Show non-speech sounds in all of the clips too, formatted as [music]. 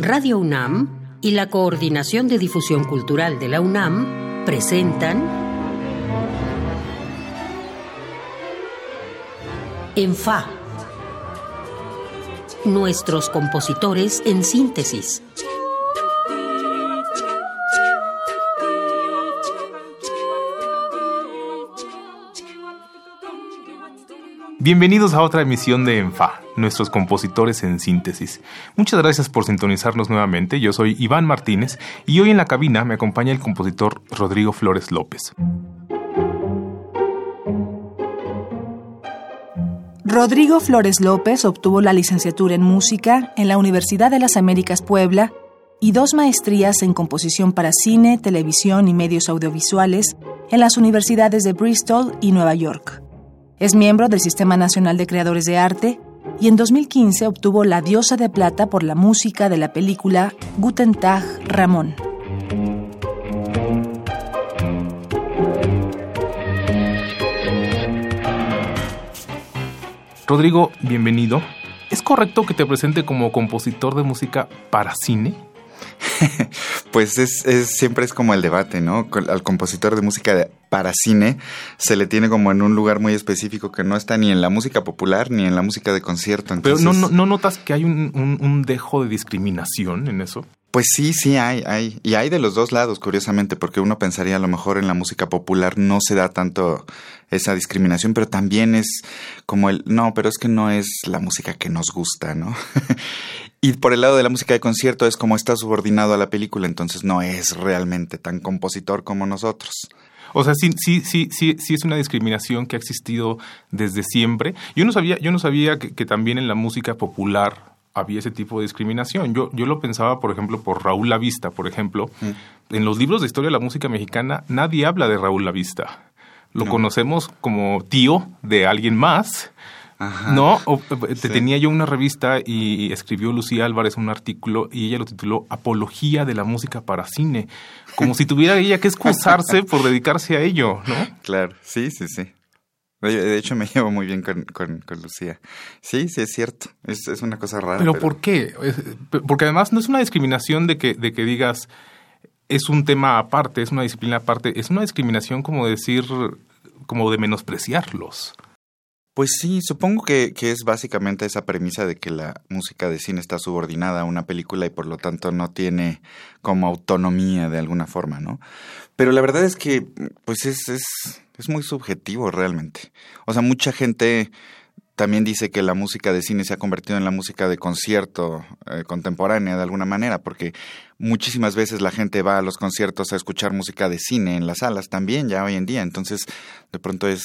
Radio UNAM y la Coordinación de Difusión Cultural de la UNAM presentan En Fa. Nuestros compositores en síntesis. Bienvenidos a otra emisión de ENFA, nuestros compositores en síntesis. Muchas gracias por sintonizarnos nuevamente. Yo soy Iván Martínez y hoy en la cabina me acompaña el compositor Rodrigo Flores López. Rodrigo Flores López obtuvo la licenciatura en música en la Universidad de las Américas Puebla y dos maestrías en composición para cine, televisión y medios audiovisuales en las universidades de Bristol y Nueva York. Es miembro del Sistema Nacional de Creadores de Arte y en 2015 obtuvo la Diosa de Plata por la música de la película Guten Tag Ramón. Rodrigo, bienvenido. ¿Es correcto que te presente como compositor de música para cine? [laughs] pues es, siempre es como el debate, ¿no? Al compositor de música para cine se le tiene como en un lugar muy específico que no está ni en la música popular ni en la música de concierto. Pero no, no, notas que hay un dejo de discriminación en eso? Pues sí, sí hay, hay. Y hay de los dos lados, curiosamente, porque uno pensaría a lo mejor en la música popular no se da tanto esa discriminación, pero también es como el, no, pero es que no es la música que nos gusta, ¿no? [laughs] y por el lado de la música de concierto es como está subordinado a la película, entonces no es realmente tan compositor como nosotros. O sea, sí, sí, sí, sí, sí es una discriminación que ha existido desde siempre. Yo no sabía, yo no sabía que también en la música popular había ese tipo de discriminación. Yo, yo lo pensaba, por ejemplo, por Raúl Lavista, por ejemplo. Mm. En los libros de historia de la música mexicana nadie habla de Raúl Lavista. Lo conocemos como tío de alguien más. ¿No? Eh, te tenía yo una revista y escribió Lucía Álvarez un artículo y ella lo tituló Apología de la música para cine. Como si tuviera ella que excusarse [laughs] por dedicarse a ello, ¿no? Claro, sí, sí, sí. De hecho, me llevo muy bien con, con, Lucía. Sí, sí, es cierto. Es, es una cosa rara. ¿Pero, por qué? Porque además no es una discriminación de que, de que digas es un tema aparte, es una disciplina aparte. Es una discriminación como decir, como de menospreciarlos. Pues sí, supongo que, que, es básicamente esa premisa de que la música de cine está subordinada a una película y por lo tanto no tiene como autonomía de alguna forma, ¿no? Pero la verdad es que, pues es, es, es muy subjetivo realmente. O sea, mucha gente también dice que la música de cine se ha convertido en la música de concierto eh, contemporánea de alguna manera, porque muchísimas veces la gente va a los conciertos a escuchar música de cine en las salas también ya hoy en día. Entonces, de pronto es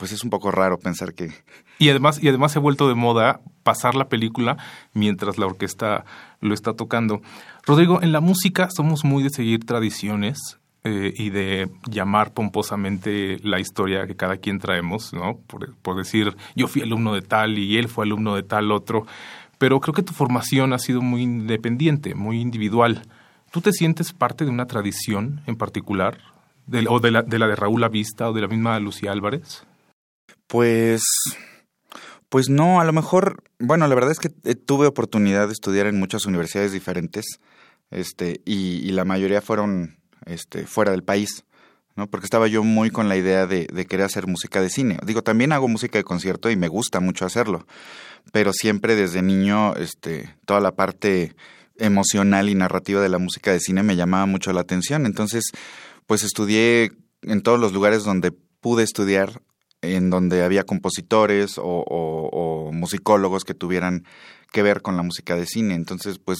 pues es un poco raro pensar que... Y además, y además se ha vuelto de moda pasar la película mientras la orquesta lo está tocando. Rodrigo, en la música somos muy de seguir tradiciones eh, y de llamar pomposamente la historia que cada quien traemos, ¿no? Por, decir, yo fui alumno de tal y él fue alumno de tal otro. Pero creo que tu formación ha sido muy independiente, muy individual. ¿Tú te sientes parte de una tradición en particular? ¿O de la, de la de Raúl Avista o de la misma Lucía Álvarez? Pues, pues no, a lo mejor, bueno, la verdad es que eh, tuve oportunidad de estudiar en muchas universidades diferentes, este, y, la mayoría fueron, este, fuera del país, ¿no? Porque estaba yo muy con la idea de, de querer hacer música de cine. Digo, también hago música de concierto y me gusta mucho hacerlo, pero siempre desde niño, este, toda la parte emocional y narrativa de la música de cine me llamaba mucho la atención. Entonces, pues estudié en todos los lugares donde pude estudiar en donde había compositores o, musicólogos que tuvieran que ver con la música de cine. Entonces, pues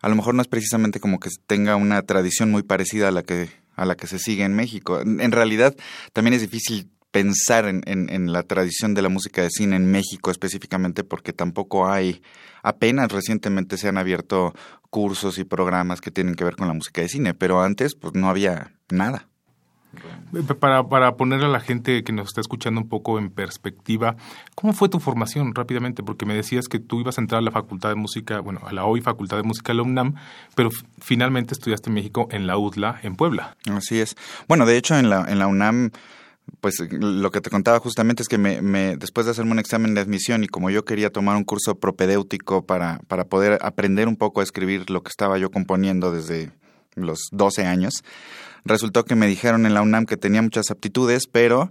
a lo mejor no es precisamente como que tenga una tradición muy parecida a la que, a la que se sigue en México. En, realidad, también es difícil pensar en, en, la tradición de la música de cine en México específicamente porque tampoco hay, apenas recientemente se han abierto cursos y programas que tienen que ver con la música de cine, pero antes pues no había nada. Para, para ponerle a la gente que nos está escuchando un poco en perspectiva, ¿cómo fue tu formación rápidamente? Porque me decías que tú ibas a entrar a la Facultad de Música, bueno, a la hoy Facultad de Música de la UNAM, pero finalmente estudiaste en México en la UDLA, en Puebla. Así es. Bueno, de hecho, en la, en la UNAM pues lo que te contaba justamente es que me, después de hacerme un examen de admisión y como yo quería tomar un curso propedéutico para, para poder aprender un poco a escribir lo que estaba yo componiendo desde los 12 años, resultó que me dijeron en la UNAM que tenía muchas aptitudes, pero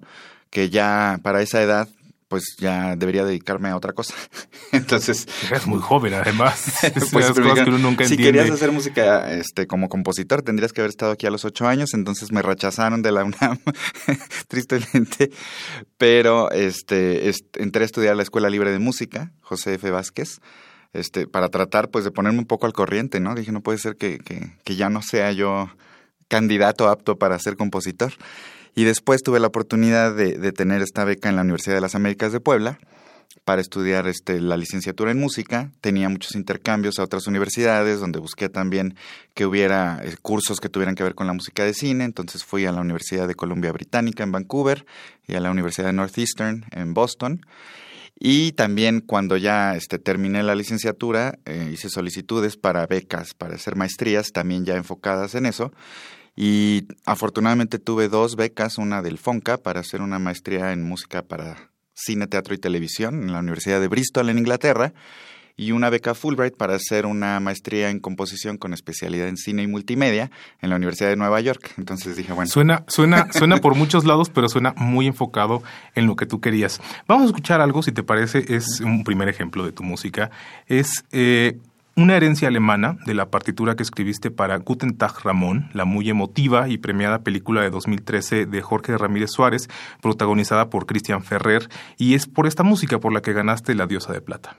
que ya para esa edad pues ya debería dedicarme a otra cosa. [laughs] Entonces... Eres muy joven, además. [laughs] pues, si querías hacer música este, como compositor, tendrías que haber estado aquí a los ocho años, entonces me rechazaron de la UNAM, [laughs] tristemente. Pero este, entré a estudiar a la Escuela Libre de Música, José F. Vázquez, este, para tratar pues de ponerme un poco al corriente, ¿no? Dije, no puede ser que, que, que ya no sea yo candidato apto para ser compositor. Y después tuve la oportunidad de, tener esta beca en la Universidad de las Américas de Puebla para estudiar este, la licenciatura en música. Tenía muchos intercambios a otras universidades donde busqué también que hubiera eh, cursos que tuvieran que ver con la música de cine. Entonces fui a la Universidad de Columbia Británica en Vancouver y a la Universidad de Northeastern en Boston. Y también cuando ya este, terminé la licenciatura, eh, hice solicitudes para becas, para hacer maestrías, también ya enfocadas en eso. Y afortunadamente tuve dos becas, una del FONCA para hacer una maestría en música para cine, teatro y televisión en la Universidad de Bristol en Inglaterra y una beca Fulbright para hacer una maestría en composición con especialidad en cine y multimedia en la Universidad de Nueva York. Entonces dije, bueno. Suena, suena, [laughs] suena por muchos lados, pero suena muy enfocado en lo que tú querías. Vamos a escuchar algo, si te parece, es un primer ejemplo de tu música. Es eh, una herencia alemana de la partitura que escribiste para Guten Tag Ramón, la muy emotiva y premiada película de 2013 de Jorge Ramírez Suárez, protagonizada por Christian Ferrer, y es por esta música por la que ganaste la Diosa de Plata.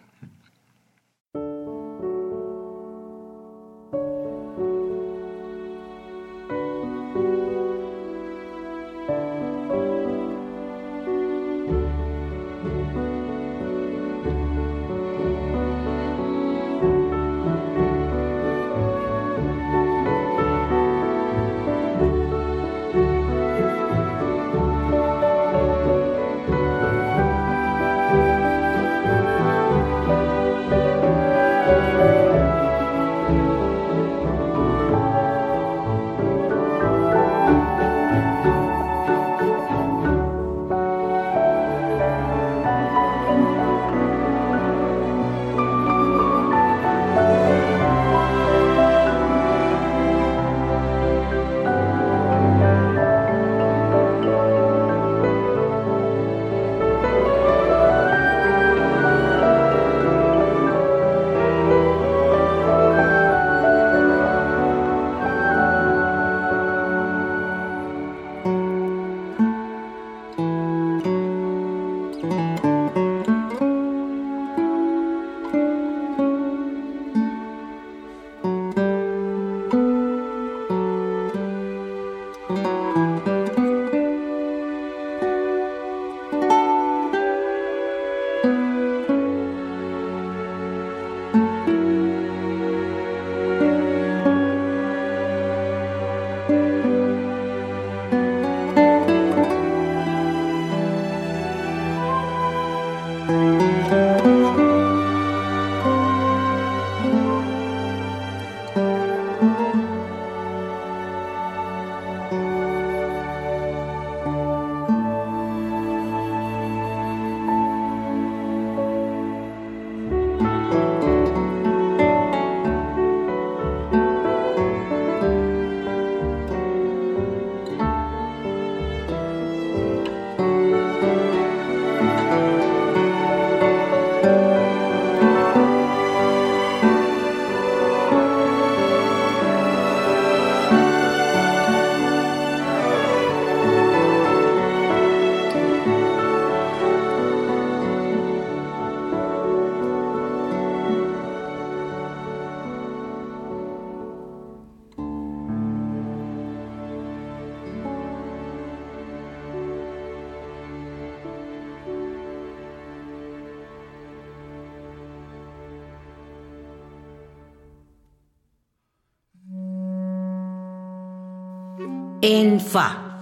En Fa.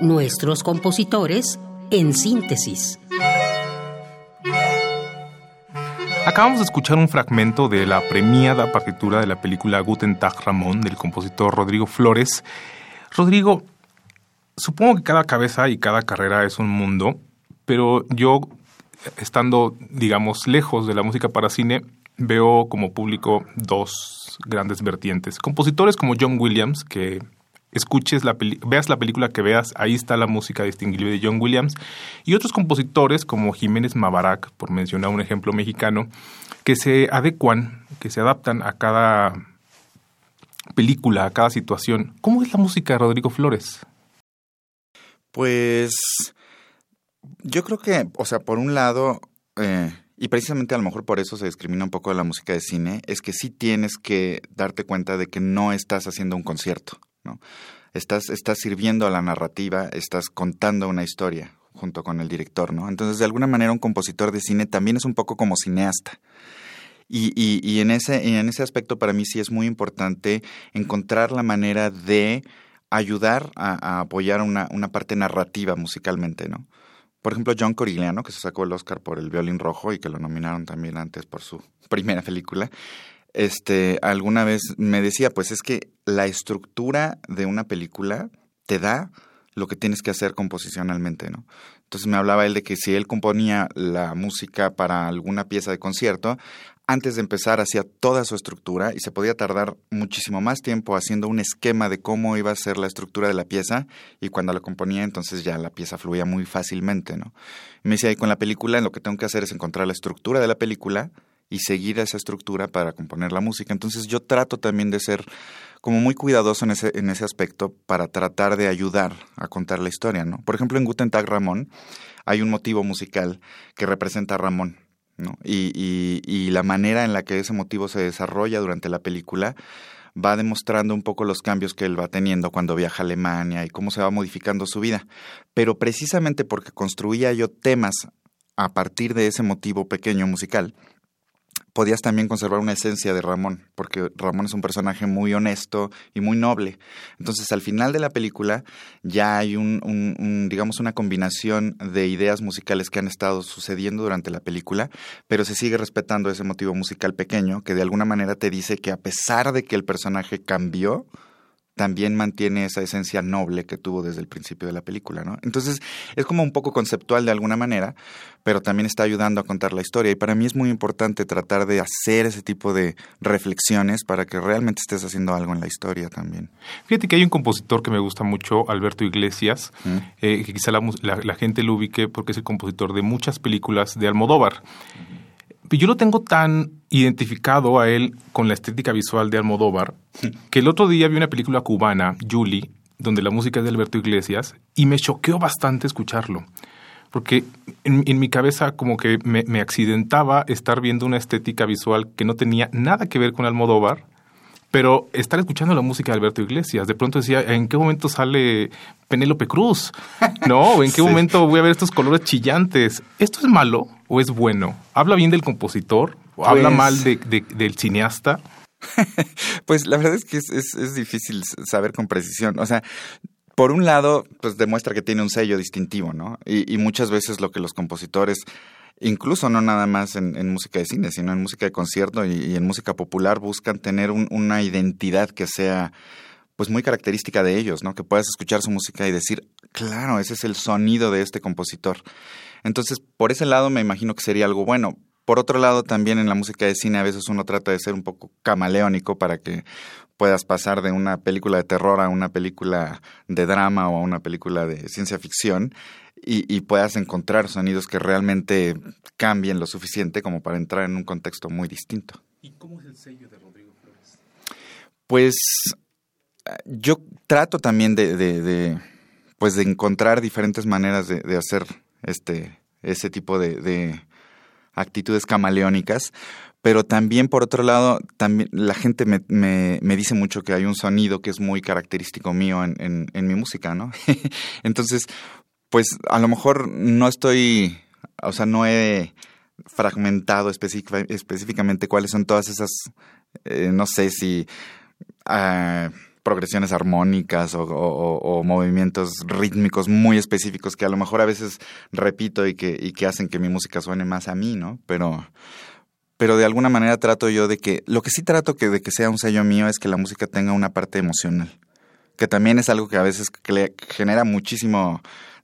Nuestros compositores en síntesis. Acabamos de escuchar un fragmento de la premiada partitura de la película Guten Tag Ramón del compositor Rodrigo Flores. Rodrigo, supongo que cada cabeza y cada carrera es un mundo, pero yo, estando, digamos, lejos de la música para cine, veo como público dos grandes vertientes. Compositores como John Williams, que escuches la veas la película que veas, ahí está la música distinguible de John Williams, y otros compositores como Jiménez Mabarak, por mencionar un ejemplo mexicano, que se adecuan, que se adaptan a cada película, a cada situación. ¿Cómo es la música de Rodrigo Flores? Pues yo creo que, o sea, por un lado, eh, y precisamente a lo mejor por eso se discrimina un poco la música de cine, es que sí tienes que darte cuenta de que no estás haciendo un concierto, Estás, estás sirviendo a la narrativa, estás contando una historia junto con el director, ¿no? Entonces, de alguna manera, un compositor de cine también es un poco como cineasta. Y, y, en, ese, en ese aspecto para mí sí es muy importante encontrar la manera de ayudar a, apoyar una, una, parte narrativa musicalmente, ¿no? Por ejemplo, John Corigliano, que se sacó el Oscar por El Violín Rojo y que lo nominaron también antes por su [laughs] primera película, este, alguna vez me decía, pues es que la estructura de una película te da lo que tienes que hacer composicionalmente, ¿no? Entonces me hablaba él de que si él componía la música para alguna pieza de concierto, antes de empezar hacía toda su estructura y se podía tardar muchísimo más tiempo haciendo un esquema de cómo iba a ser la estructura de la pieza y cuando la componía entonces ya la pieza fluía muy fácilmente, ¿no? me decía, ahí con la película lo que tengo que hacer es encontrar la estructura de la película y seguir esa estructura para componer la música. Entonces yo trato también de ser como muy cuidadoso en ese, en ese aspecto para tratar de ayudar a contar la historia, ¿no? Por ejemplo, en Guten Tag Ramón hay un motivo musical que representa a Ramón ¿no? Y, y la manera en la que ese motivo se desarrolla durante la película va demostrando un poco los cambios que él va teniendo cuando viaja a Alemania y cómo se va modificando su vida. Pero precisamente porque construía yo temas a partir de ese motivo pequeño musical, podías también conservar una esencia de Ramón, porque Ramón es un personaje muy honesto y muy noble. Entonces, al final de la película ya hay un, un, digamos, una combinación de ideas musicales que han estado sucediendo durante la película, pero se sigue respetando ese motivo musical pequeño que de alguna manera te dice que a pesar de que el personaje cambió, también mantiene esa esencia noble que tuvo desde el principio de la película, ¿no? Entonces, es como un poco conceptual de alguna manera, pero también está ayudando a contar la historia. Y para mí es muy importante tratar de hacer ese tipo de reflexiones para que realmente estés haciendo algo en la historia también. Fíjate que hay un compositor que me gusta mucho, Alberto Iglesias, eh, que quizá la, gente lo ubique porque es el compositor de muchas películas de Almodóvar yo lo tengo tan identificado a él con la estética visual de Almodóvar [laughs] que el otro día vi una película cubana, Julie, donde la música es de Alberto Iglesias, y me choqueó bastante escucharlo. Porque en, mi cabeza como que me, me, accidentaba estar viendo una estética visual que no tenía nada que ver con Almodóvar, pero estar escuchando la música de Alberto Iglesias, de pronto decía, ¿en qué momento sale Penélope Cruz? ¿No? ¿En qué [laughs] momento voy a ver estos colores chillantes? ¿Esto es malo o es bueno? ¿Habla bien del compositor? ¿O habla pues mal de, del cineasta? [laughs] pues la verdad es que es, es, difícil saber con precisión. O sea, por un lado, pues demuestra que tiene un sello distintivo, ¿no? Y, y muchas veces lo que los compositores incluso no nada más en, música de cine, sino en música de concierto y, en música popular, buscan tener una identidad que sea pues muy característica de ellos, ¿no? Que puedas escuchar su música y decir, claro, ese es el sonido de este compositor. Entonces, por ese lado me imagino que sería algo bueno. Por otro lado, también en la música de cine a veces uno trata de ser un poco camaleónico para que puedas pasar de una película de terror a una película de drama o a una película de ciencia ficción y, puedas encontrar sonidos que realmente cambien lo suficiente como para entrar en un contexto muy distinto. ¿Y cómo es el sello de Rodrigo Flores? Pues yo trato también de, de, pues de encontrar diferentes maneras de, hacer este ese tipo de, actitudes camaleónicas, pero también por otro lado, también la gente me, me, dice mucho que hay un sonido que es muy característico mío en, en, en mi música, ¿no? [laughs] Entonces, pues a lo mejor no estoy, o sea, no he fragmentado específicamente cuáles son todas esas, eh, no sé si ah, progresiones armónicas o, movimientos rítmicos muy específicos que a lo mejor a veces repito y que, hacen que mi música suene más a mí, ¿no? Pero, pero de alguna manera trato yo de que, lo que sí trato que de que sea un sello mío es que la música tenga una parte emocional que también es algo que a veces genera muchísimo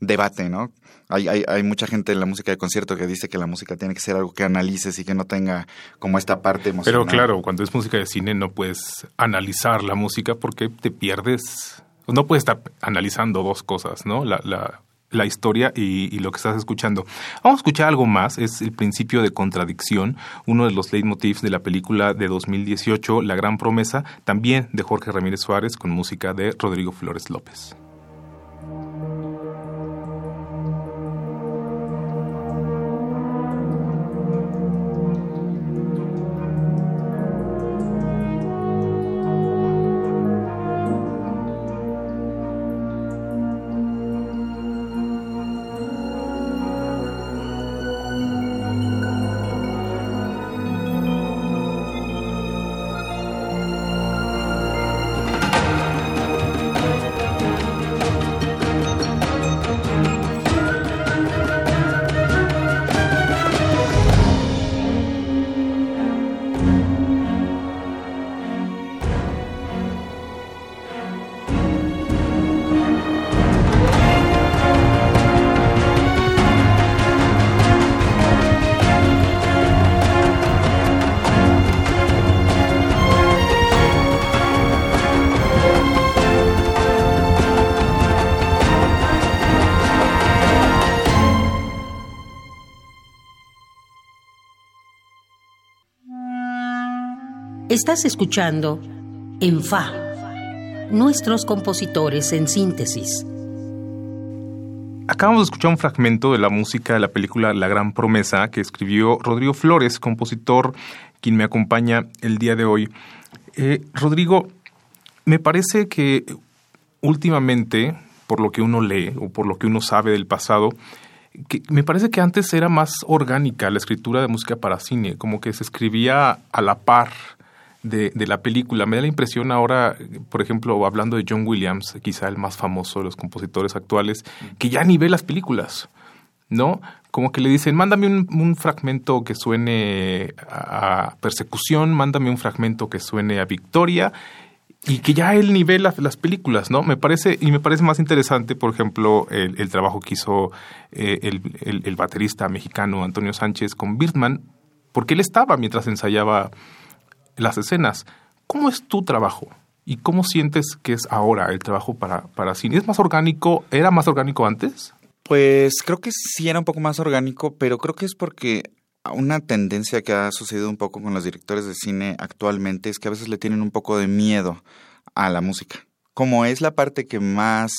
debate, ¿no? Hay, hay, hay, mucha gente en la música de concierto que dice que la música tiene que ser algo que analices y que no tenga como esta parte emocional. Pero claro, cuando es música de cine no puedes analizar la música porque te pierdes. No puedes estar analizando dos cosas, ¿no? La, la, la historia y, lo que estás escuchando. Vamos a escuchar algo más, es el principio de contradicción, uno de los leitmotivs de la película de 2018, La Gran Promesa, también de Jorge Ramírez Suárez con música de Rodrigo Flores López. Estás escuchando En Fa, nuestros compositores en síntesis. Acabamos de escuchar un fragmento de la música de la película La Gran Promesa que escribió Rodrigo Flores, compositor quien me acompaña el día de hoy. Eh, Rodrigo, me parece que últimamente, por lo que uno lee o por lo que uno sabe del pasado, que me parece que antes era más orgánica la escritura de música para cine, como que se escribía a la par de, la película. Me da la impresión ahora, por ejemplo, hablando de John Williams, quizá el más famoso de los compositores actuales, que ya ni ve las películas, ¿no? Como que le dicen, mándame un, fragmento que suene a persecución, mándame un fragmento que suene a victoria, y que ya él ni ve las, películas, ¿no? Me parece, y me parece más interesante, por ejemplo, el, trabajo que hizo eh, el, el baterista mexicano Antonio Sánchez con Birdman, porque él estaba mientras ensayaba las escenas. ¿Cómo es tu trabajo? ¿Y cómo sientes que es ahora el trabajo para, para cine? ¿Es más orgánico? ¿Era más orgánico antes? Pues creo que sí era un poco más orgánico, pero creo que es porque una tendencia que ha sucedido un poco con los directores de cine actualmente es que a veces le tienen un poco de miedo a la música como es la parte que más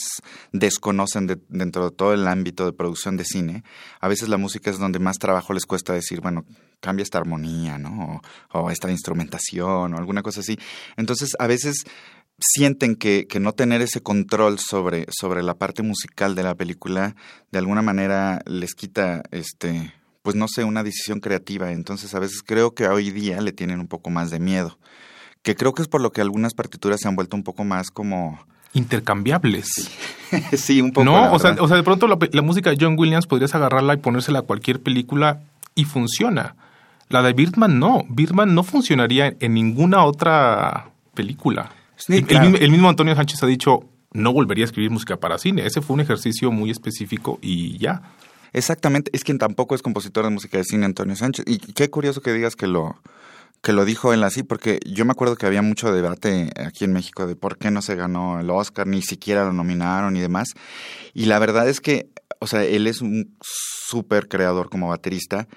desconocen dentro de todo el ámbito de producción de cine, a veces la música es donde más trabajo les cuesta decir, bueno, cambia esta armonía, ¿no? O, esta instrumentación o alguna cosa así. Entonces, a veces sienten que, que, no tener ese control sobre, sobre la parte musical de la película de alguna manera les quita este pues no sé, una decisión creativa. Entonces a veces creo que hoy día le tienen un poco más de miedo que creo que es por lo que algunas partituras se han vuelto un poco más como intercambiables. Sí, [laughs] un poco. No, o sea, o sea, de pronto la, música de John Williams podrías agarrarla y ponérsela a cualquier película y funciona. La de Birdman no. Birdman no funcionaría en ninguna otra película. el, mismo Antonio Sánchez ha dicho, no volvería a escribir música para cine. Ese fue un ejercicio muy específico y ya. Exactamente. Es quien tampoco es compositor de música de cine, Antonio Sánchez. Y qué curioso que digas que lo, que lo dijo él así, porque yo me acuerdo que había mucho debate aquí en México de por qué no se ganó el Oscar, ni siquiera lo nominaron y demás. Y la verdad es que, o sea, él es un súper creador como baterista,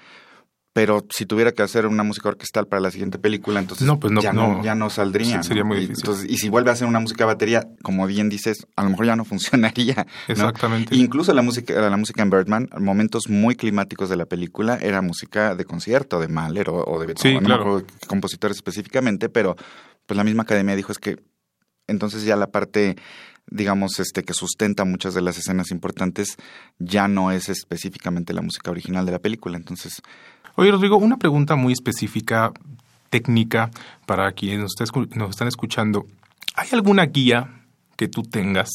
pero si tuviera que hacer una música orquestal para la siguiente película, entonces pues ya, no, ya no saldría. sería muy difícil. y si vuelve a hacer una música batería, como bien dices, a lo mejor ya no [laughs] funcionaría. Exactamente. Incluso la música, la música en Birdman, momentos muy climáticos de la película, era música de concierto, de Mahler o, de Beethoven, no compositores específicamente, pero pues la misma academia dijo es que entonces ya la parte digamos, este, que sustenta muchas de las escenas importantes, ya no es específicamente la música original de la película. Entonces, Oye, Rodrigo, una pregunta muy específica, técnica, para quienes nos, están escuchando. ¿Hay alguna guía que tú tengas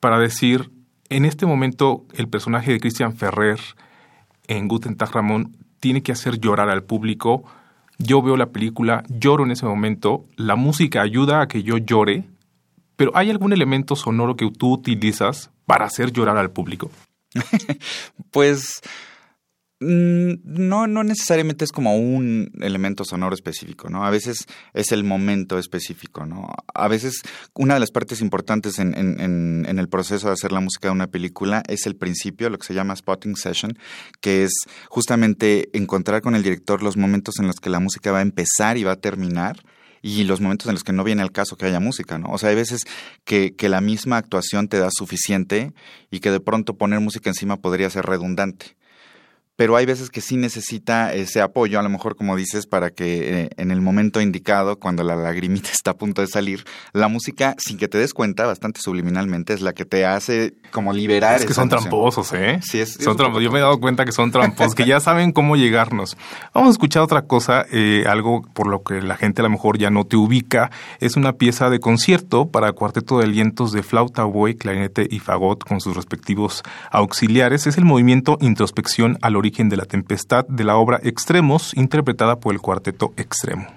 para decir, en este momento, el personaje de Christian Ferrer en Guten Tag Ramón tiene que hacer llorar al público? Yo veo la película, lloro en ese momento, la música ayuda a que yo llore, pero ¿hay algún elemento sonoro que tú utilizas para hacer llorar al público? [laughs] pues no, no necesariamente es como un elemento sonoro específico, ¿no? A veces es el momento específico, ¿no? A veces una de las partes importantes en, en, en, el proceso de hacer la música de una película es el principio, lo que se llama spotting session, que es justamente encontrar con el director los momentos en los que la música va a empezar y va a terminar y los momentos en los que no viene al caso que haya música, ¿no? O sea, hay veces que la misma actuación te da suficiente y que de pronto poner música encima podría ser redundante pero hay veces que sí necesita ese apoyo, a lo mejor como dices, para que eh, en el momento indicado, cuando la lagrimita [laughs] está a punto de salir, la música, sin que te des cuenta, bastante subliminalmente, es la que te hace como liberar. Es que son tramposos, ¿eh? Sí, es, son tramposos. Yo me he dado cuenta que son tramposos, que ya saben cómo llegarnos. Vamos a escuchar otra cosa, eh, algo por lo que la gente a lo mejor ya no te ubica. Es una pieza de concierto para cuarteto de vientos de flauta, buey, clarinete y fagot con sus respectivos auxiliares. Es el movimiento introspección al origen de la tempestad de la obra Extremos, interpretada por el cuarteto Extremo.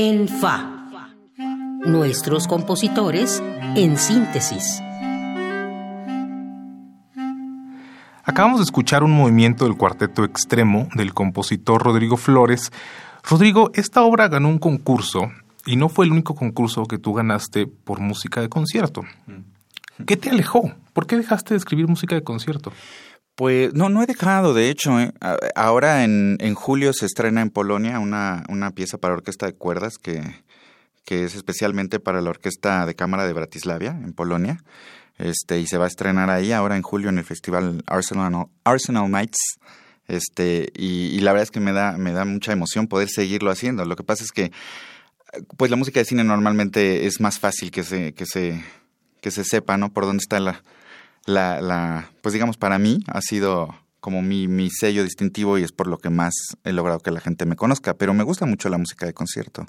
En Fa. Nuestros compositores en síntesis. Acabamos de escuchar un movimiento del cuarteto extremo del compositor Rodrigo Flores. Rodrigo, esta obra ganó un concurso y no fue el único concurso que tú ganaste por música de concierto. ¿Qué te alejó? ¿Por qué dejaste de escribir música de concierto? Pues no, no he dejado, de hecho. ¿eh? Ahora en, en, julio se estrena en Polonia una, una pieza para orquesta de cuerdas que, que es especialmente para la Orquesta de Cámara de Bratislavia, en Polonia. Este, y se va a estrenar ahí ahora en julio en el festival Arsenal, Arsenal Nights. Este, y, la verdad es que me da, me da mucha emoción poder seguirlo haciendo. Lo que pasa es que pues la música de cine normalmente es más fácil que se, que se, que se sepa, ¿no? Por dónde está la, la, la, pues digamos, para mí ha sido como mi, mi sello distintivo y es por lo que más he logrado que la gente me conozca. Pero me gusta mucho la música de concierto.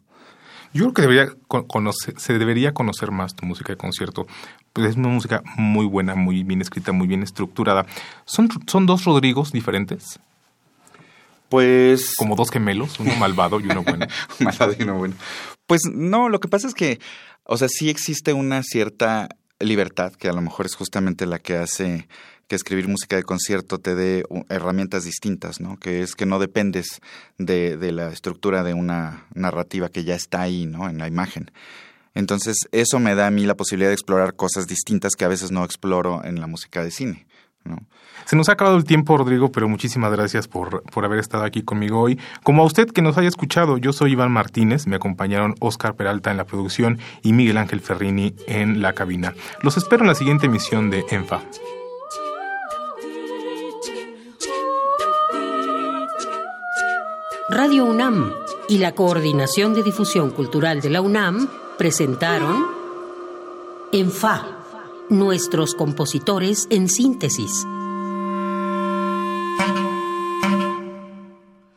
Yo creo que debería conocer, se debería conocer más tu música de concierto. Pues es una música muy buena, muy bien escrita, muy bien estructurada. ¿Son, son dos Rodrigos diferentes? Pues. Como dos gemelos, uno [laughs] malvado y uno bueno. malvado y uno bueno. Pues no, lo que pasa es que, o sea, sí existe una cierta libertad que a lo mejor es justamente la que hace que escribir música de concierto te dé herramientas distintas, ¿no? Que es que no dependes de, de, la estructura de una narrativa que ya está ahí, ¿no? En la imagen. Entonces, eso me da a mí la posibilidad de explorar cosas distintas que a veces no exploro en la música de cine. Se nos ha acabado el tiempo, Rodrigo, pero muchísimas gracias por, por haber estado aquí conmigo hoy. Como a usted que nos haya escuchado, yo soy Iván Martínez, me acompañaron Oscar Peralta en la producción y Miguel Ángel Ferrini en la cabina. Los espero en la siguiente emisión de ENFA. Radio UNAM y la Coordinación de Difusión Cultural de la UNAM presentaron En Fa, nuestros compositores en síntesis